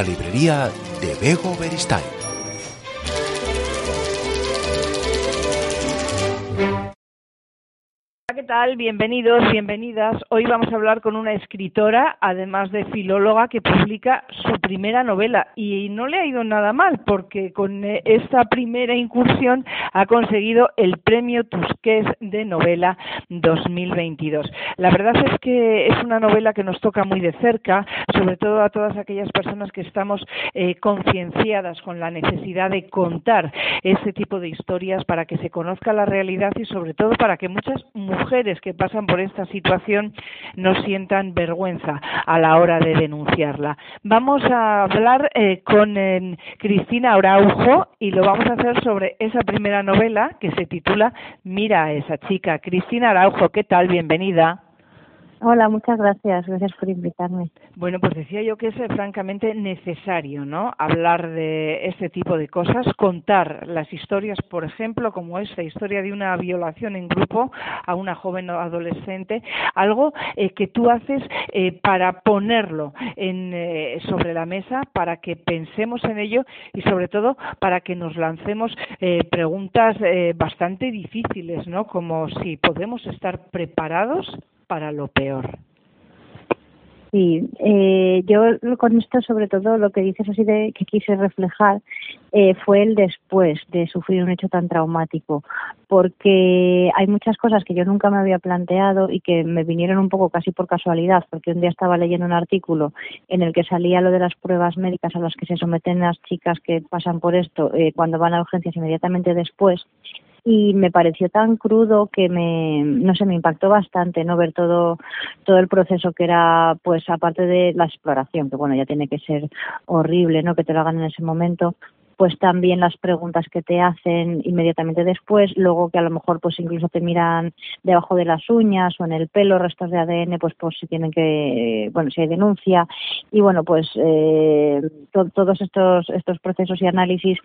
la librería de Bego Beristain. Tal? Bienvenidos, bienvenidas. Hoy vamos a hablar con una escritora, además de filóloga, que publica su primera novela. Y no le ha ido nada mal, porque con eh, esta primera incursión ha conseguido el premio Tusqués de novela 2022. La verdad es que es una novela que nos toca muy de cerca, sobre todo a todas aquellas personas que estamos eh, concienciadas con la necesidad de contar este tipo de historias para que se conozca la realidad y sobre todo para que muchas mujeres que pasan por esta situación no sientan vergüenza a la hora de denunciarla. Vamos a hablar eh, con Cristina Araujo y lo vamos a hacer sobre esa primera novela que se titula Mira a esa chica. Cristina Araujo, ¿qué tal? Bienvenida. Hola, muchas gracias. Gracias por invitarme. Bueno, pues decía yo que es eh, francamente necesario, ¿no? Hablar de este tipo de cosas, contar las historias, por ejemplo, como esta historia de una violación en grupo a una joven adolescente, algo eh, que tú haces eh, para ponerlo en, sobre la mesa, para que pensemos en ello y sobre todo para que nos lancemos preguntas bastante difíciles, ¿no? Como si podemos estar preparados para lo peor. Sí, eh, yo con esto sobre todo lo que dices así de que quise reflejar eh, fue el después de sufrir un hecho tan traumático, porque hay muchas cosas que yo nunca me había planteado y que me vinieron un poco casi por casualidad, porque un día estaba leyendo un artículo en el que salía lo de las pruebas médicas a las que se someten las chicas que pasan por esto eh, cuando van a urgencias inmediatamente después y me pareció tan crudo que me no sé me impactó bastante no ver todo todo el proceso que era pues aparte de la exploración que bueno ya tiene que ser horrible no que te lo hagan en ese momento pues también las preguntas que te hacen inmediatamente después, luego que a lo mejor pues incluso te miran debajo de las uñas o en el pelo restos de ADN, pues por si tienen que, bueno, si hay denuncia. Y bueno, pues eh, todos estos estos procesos y análisis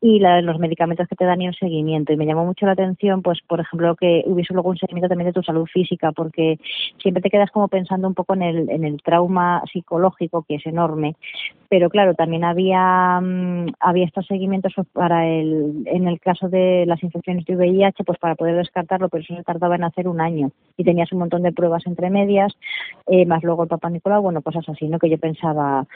y la, los medicamentos que te dan y el seguimiento. Y me llamó mucho la atención, pues por ejemplo que hubiese luego un seguimiento también de tu salud física, porque siempre te quedas como pensando un poco en el en el trauma psicológico que es enorme, pero claro también había mm, había estas seguimientos para el, en el caso de las infecciones de VIH, pues para poder descartarlo, pero eso se tardaba en hacer un año y tenías un montón de pruebas entre medias, eh, más luego el Papa Nicolau, bueno, cosas así, ¿no? Que yo pensaba,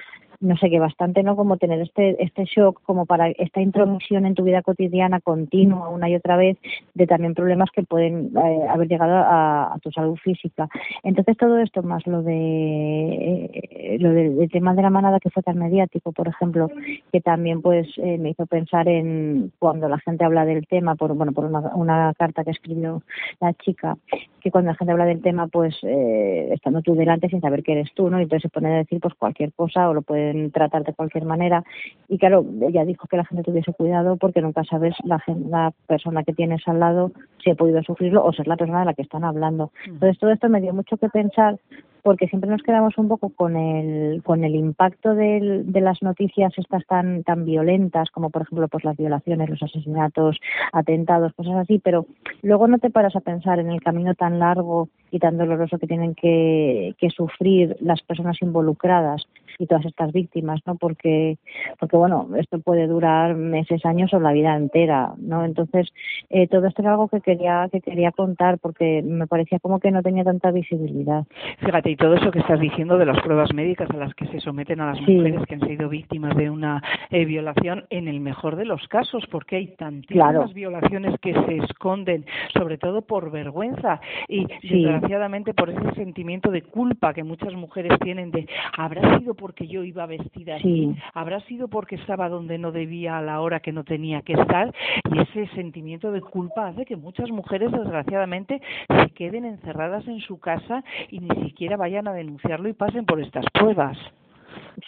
no sé, que bastante, ¿no? Como tener este, este shock, como para esta intromisión en tu vida cotidiana continua una y otra vez, de también problemas que pueden eh, haber llegado a, tu salud física. Entonces todo esto, más lo de eh, lo del tema de la manada que fue tan mediático, por ejemplo, que también pues eh, me hizo pensar en cuando la gente habla del tema, por bueno, por una, una carta que escribió la chica, que cuando la gente habla del tema, pues estando tú delante sin saber que eres tú, ¿no? Y entonces se pone a decir pues cualquier cosa o lo puede tratar de cualquier manera. Y claro, ella dijo que la gente tuviese cuidado porque nunca sabes la, la persona que tienes al lado si ha podido sufrirlo o ser la persona de la que están hablando. Entonces todo esto me dio mucho que pensar porque siempre nos quedamos un poco con el con el impacto de las noticias estas tan tan violentas como por ejemplo pues las violaciones los asesinatos atentados cosas así pero luego no te paras a pensar en el camino tan largo y tan doloroso que tienen que, que sufrir las personas involucradas y todas estas víctimas, ¿no? Porque, porque bueno, esto puede durar meses, años o la vida entera, ¿no? Entonces, eh, todo esto es algo que quería, que quería contar porque me parecía como que no tenía tanta visibilidad. Fíjate, y todo eso que estás diciendo de las pruebas médicas a las que se someten a las mujeres que han sido víctimas de una eh, violación, en el mejor de los casos, porque hay tantísimas violaciones que se esconden, sobre todo por vergüenza y desgraciadamente por ese sentimiento de culpa que muchas mujeres tienen de habrá sido porque yo iba vestida así, habrá sido porque estaba donde no debía a la hora que no tenía que estar y ese sentimiento de culpa hace que muchas mujeres desgraciadamente se queden encerradas en su casa y ni siquiera vayan a denunciarlo y pasen por estas pruebas.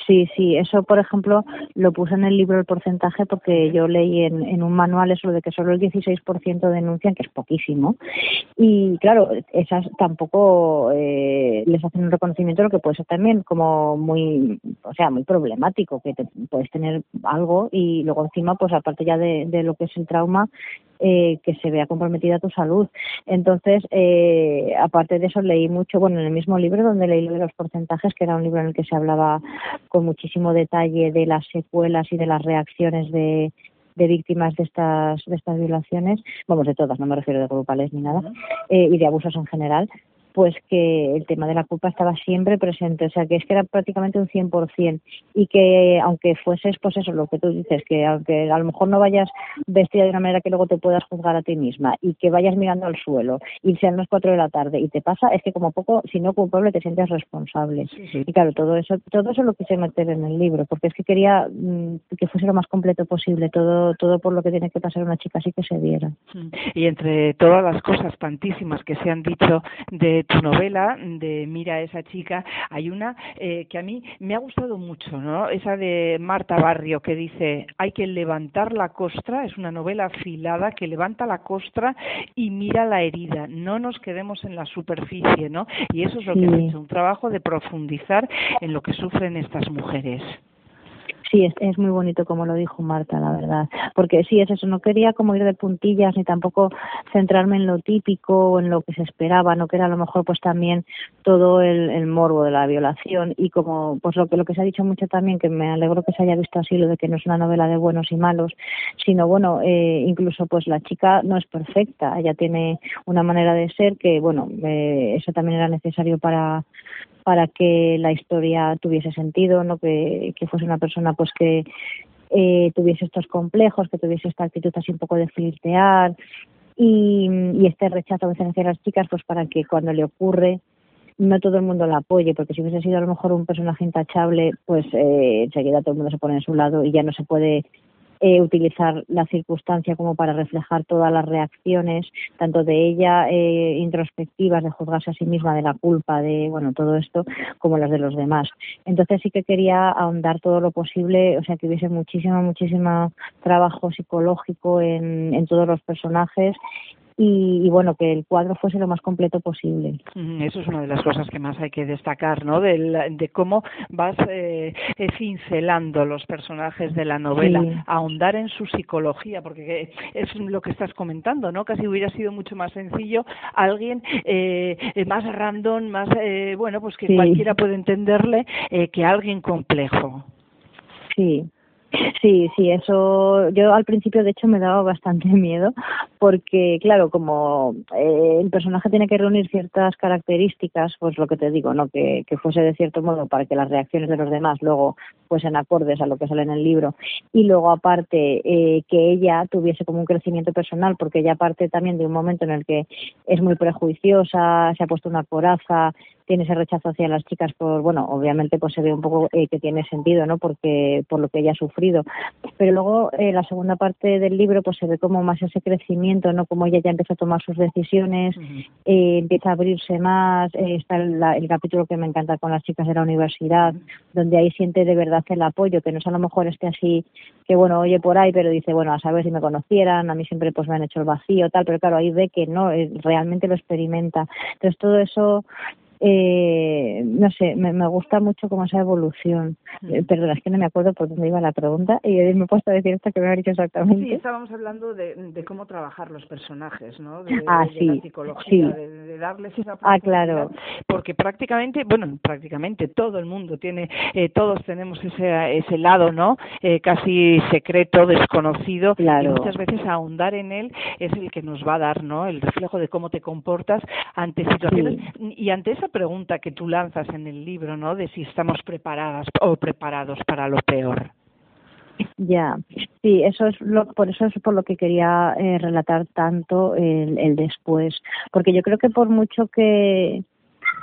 Sí, sí, eso por ejemplo lo puse en el libro el porcentaje porque yo leí en, en un manual eso de que solo el 16% denuncian, que es poquísimo. Y claro, esas tampoco eh, les hacen un reconocimiento, lo que puede ser también como muy, o sea, muy problemático, que te, puedes tener algo y luego encima, pues aparte ya de, de lo que es el trauma, eh, que se vea comprometida tu salud. Entonces, eh, aparte de eso, leí mucho, bueno, en el mismo libro donde leí lo de los porcentajes, que era un libro en el que se hablaba con muchísimo detalle de las secuelas y de las reacciones de, de víctimas de estas de estas violaciones, vamos, de todas, no me refiero de grupales ni nada, eh, y de abusos en general, pues que el tema de la culpa estaba siempre presente, o sea, que es que era prácticamente un 100% y que aunque fueses, pues eso, lo que tú dices, que aunque a lo mejor no vayas vestida de una manera que luego te puedas juzgar a ti misma y que vayas mirando al suelo y sean las 4 de la tarde y te pasa, es que como poco, si no culpable, te sientes responsable. Y claro, todo eso todo eso lo quise meter en el libro, porque es que quería mm, que fuese lo más completo posible, todo todo por lo que tiene que pasar una chica así que se viera. Y entre todas las cosas tantísimas que se han dicho de tu novela de Mira a esa chica, hay una eh, que a mí me ha gustado mucho, ¿no? Esa de Marta Barrio que dice, hay que levantar la costra, es una novela afilada que levanta la costra y mira la herida, no nos quedemos en la superficie, ¿no? Y eso es lo que ha hecho, un trabajo de profundizar en lo que sufren estas mujeres. Sí, es, muy bonito como lo dijo Marta, la verdad. Porque sí, es eso, no quería como ir de puntillas ni tampoco centrarme en lo típico o en lo que se esperaba, no que era a lo mejor pues también todo el, el morbo de la violación. Y como pues lo que, lo que se ha dicho mucho también, que me alegro que se haya visto así, lo de que no es una novela de buenos y malos, sino bueno, eh, incluso pues la chica no es perfecta, ella tiene una manera de ser que bueno, eh, eso también era necesario para para que la historia tuviese sentido, no que, fuese una persona pues que eh, tuviese estos complejos, que tuviese esta actitud así un poco de flirtear y, este rechazo a veces hacia las chicas, pues para que cuando le ocurre no todo el mundo la apoye, porque si hubiese sido a lo mejor un personaje intachable, pues eh, enseguida todo el mundo se pone en su lado y ya no se puede eh, utilizar la circunstancia como para reflejar todas las reacciones, tanto de ella eh, introspectivas, de juzgarse a sí misma, de la culpa, de bueno todo esto, como las de los demás. Entonces sí que quería ahondar todo lo posible, o sea que hubiese muchísimo, muchísimo trabajo psicológico en, en todos los personajes y, bueno, que el cuadro fuese lo más completo posible. Eso es una de las cosas que más hay que destacar, ¿no? De, cómo vas eh, eh, cincelando los personajes de la novela, ahondar en su psicología, porque es lo que estás comentando, ¿no? Casi hubiera sido mucho más sencillo alguien eh, más random, más, bueno, pues que cualquiera puede entenderle que alguien complejo. Sí, Sí, sí, eso yo al principio de hecho me daba bastante miedo porque claro, como eh, el personaje tiene que reunir ciertas características, pues lo que te digo, no que, que fuese de cierto modo para que las reacciones de los demás luego fuesen acordes a lo que sale en el libro y luego aparte eh, que ella tuviese como un crecimiento personal porque ella parte también de un momento en el que es muy prejuiciosa, se ha puesto una coraza, tiene ese rechazo hacia las chicas por, bueno, obviamente pues se ve un poco eh, que tiene sentido, ¿no? Porque por lo que ella ha sufrido. Pero luego eh, la segunda parte del libro pues se ve como más ese crecimiento, ¿no? Como ella ya empieza a tomar sus decisiones, eh, empieza a abrirse más, está el, capítulo que me encanta con las chicas de la universidad, donde ahí siente de verdad el apoyo, que no es a lo mejor esté así, que bueno, oye por ahí, pero dice, bueno, a saber si me conocieran, a mí siempre pues me han hecho el vacío, tal, pero claro, ahí ve que no, realmente lo experimenta. Entonces todo eso eh, no sé, me, me, gusta mucho como esa evolución. Mm. Eh, perdona, es que no me acuerdo por dónde iba la pregunta y me he puesto a decir esto que me ha dicho exactamente. Sí, estábamos hablando de, de cómo trabajar los personajes, ¿no? De, ah, de la psicología, de, darles esa Ah, claro. Porque prácticamente, bueno, prácticamente todo el mundo tiene, eh, todos tenemos ese, ese lado, ¿no? Eh, casi secreto, desconocido. Claro. Y muchas veces ahondar en él es el que nos va a dar, ¿no? El reflejo de cómo te comportas ante situaciones y ante esa pregunta que tú lanzas en el libro, ¿no? De si estamos preparadas o preparados para lo peor. Ya, sí, eso es lo, por eso es por lo que quería eh, relatar tanto el, el después, porque yo creo que por mucho que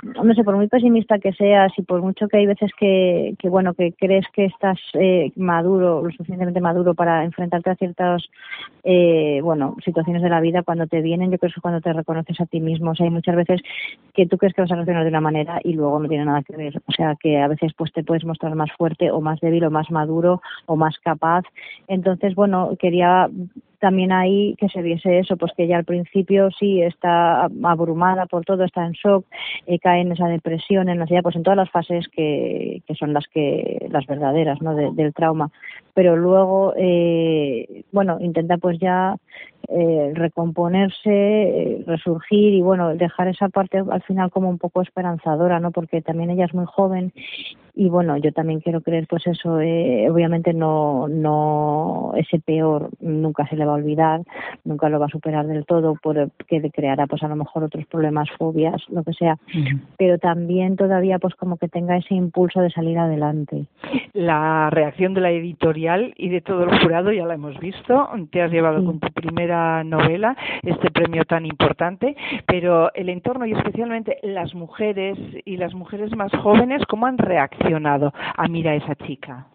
no sé, por muy pesimista que seas y por mucho que hay veces que, que bueno, que crees que estás eh, maduro, lo suficientemente maduro para enfrentarte a ciertas, eh, bueno, situaciones de la vida, cuando te vienen, yo creo que es cuando te reconoces a ti mismo. Hay muchas veces que tú crees que vas a reaccionar de una manera y luego no tiene nada que ver. O sea, que a veces pues te puedes mostrar más fuerte o más débil o más maduro o más capaz. Entonces, bueno, quería también ahí que se viese eso, pues que ella al principio sí está abrumada por todo, está en shock, eh, cae en esa depresión, en ya pues en todas las fases que, que son las que las verdaderas, ¿no? del trauma. Pero luego, eh, bueno, intenta pues ya eh, recomponerse, resurgir y bueno, dejar esa parte al final como un poco esperanzadora, ¿no? Porque también ella es muy joven y bueno, yo también quiero creer pues eso, eh, obviamente no, no, ese peor nunca se le va a olvidar, nunca lo va a superar del todo porque le creará pues a lo mejor otros problemas, fobias, lo que sea, pero también todavía pues como que tenga ese impulso de salir adelante. La reacción de la editorial y de todo el jurado ya la hemos visto, te has llevado con tu primera novela este premio tan importante, pero el entorno y especialmente las mujeres y las mujeres más jóvenes, ¿cómo han reaccionado? A Mira esa chica?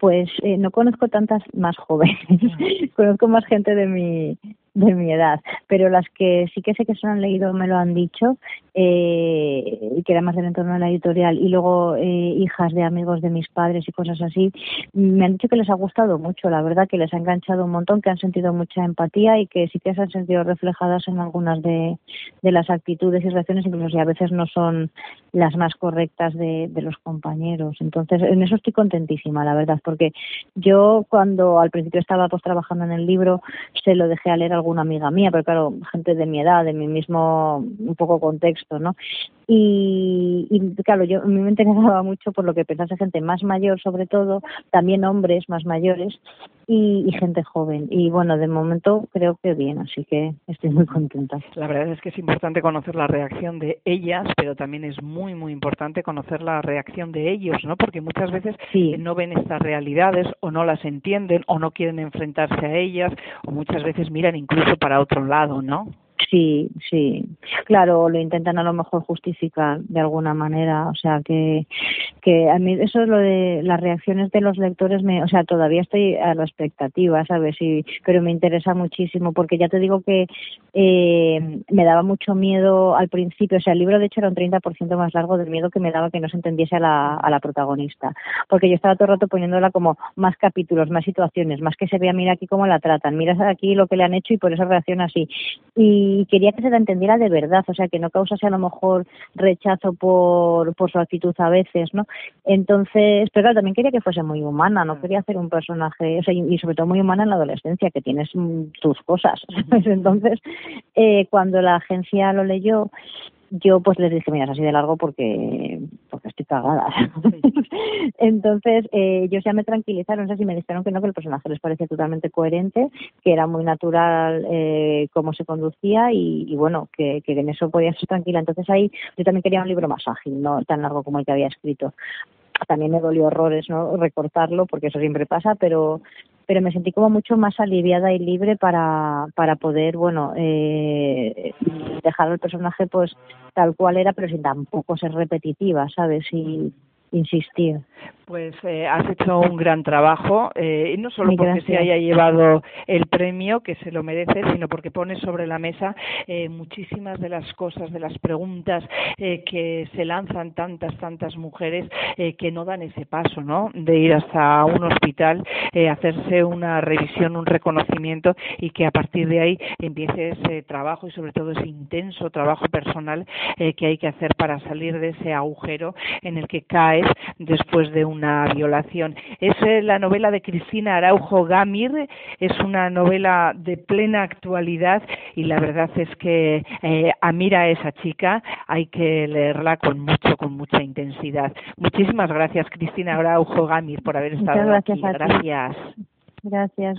Pues eh, no conozco tantas más jóvenes, conozco más gente de mi de mi edad, pero las que sí que sé que se lo han leído me lo han dicho, eh, que era más del entorno de la editorial, y luego eh, hijas de amigos de mis padres y cosas así, me han dicho que les ha gustado mucho, la verdad que les ha enganchado un montón, que han sentido mucha empatía y que sí que se han sentido reflejadas en algunas de, de las actitudes y reacciones, incluso si a veces no son las más correctas de, de los compañeros. Entonces, en eso estoy contentísima, la verdad, porque yo cuando al principio estaba pues trabajando en el libro, se lo dejé a leer alguna amiga mía, pero claro, gente de mi edad, de mi mismo un poco contexto, ¿no? Y, claro, yo a mí me interesaba mucho por lo que pensase gente más mayor, sobre todo, también hombres más mayores y, gente joven. Y bueno, de momento creo que bien, así que estoy muy contenta. La verdad es que es importante conocer la reacción de ellas, pero también es muy, muy importante conocer la reacción de ellos, ¿no? Porque muchas veces no ven estas realidades o no las entienden o no quieren enfrentarse a ellas o muchas veces miran incluso para otro lado, ¿no? Sí, sí. Claro, lo intentan a lo mejor justificar de alguna manera. O sea, que, que a mí eso es lo de las reacciones de los lectores. Me, o sea, todavía estoy a la expectativa, ¿sabes? Y, pero me interesa muchísimo porque ya te digo que eh, me daba mucho miedo al principio. O sea, el libro de hecho era un 30% más largo del miedo que me daba que no se entendiese a la, a la protagonista. Porque yo estaba todo el rato poniéndola como más capítulos, más situaciones, más que se vea, mira aquí cómo la tratan, mira aquí lo que le han hecho y por eso reacciona así. Y y quería que se la entendiera de verdad, o sea, que no causase a lo mejor rechazo por, por su actitud a veces, ¿no? Entonces, pero claro, también quería que fuese muy humana, no quería hacer un personaje, o sea, y, sobre todo muy humana en la adolescencia, que tienes tus cosas, Entonces, eh, cuando la agencia lo leyó, yo pues les dije, mira, es así de largo porque, porque estoy cagada. Entonces, eh, ellos ya me tranquilizaron, o sea, me dijeron que no, que el personaje les parecía totalmente coherente, que era muy natural eh, cómo se conducía y, bueno, que, que en eso podía ser tranquila. Entonces ahí yo también quería un libro más ágil, no tan largo como el que había escrito también me dolió horrores no recortarlo porque eso siempre pasa pero pero me sentí como mucho más aliviada y libre para, para poder, bueno, eh, dejar al personaje pues tal cual era, pero sin tampoco ser repetitiva, ¿sabes? Y insistir. Pues eh, has hecho un gran trabajo, eh, no solo porque se haya llevado el premio, que se lo merece, sino porque pone sobre la mesa eh, muchísimas de las cosas, de las preguntas eh, que se lanzan tantas, tantas mujeres eh, que no dan ese paso, ¿no? De ir hasta un hospital, hacerse una revisión, un reconocimiento y que a partir de ahí empiece ese trabajo y sobre todo ese intenso trabajo personal que hay que hacer para salir de ese agujero en el que caes después de un una violación. Es eh, la novela de Cristina Araujo Gamir, es una novela de plena actualidad y la verdad es que eh, a mira a esa chica hay que leerla con mucho, con mucha intensidad. Muchísimas gracias Cristina Araujo Gamir por haber estado gracias aquí. Gracias. Gracias.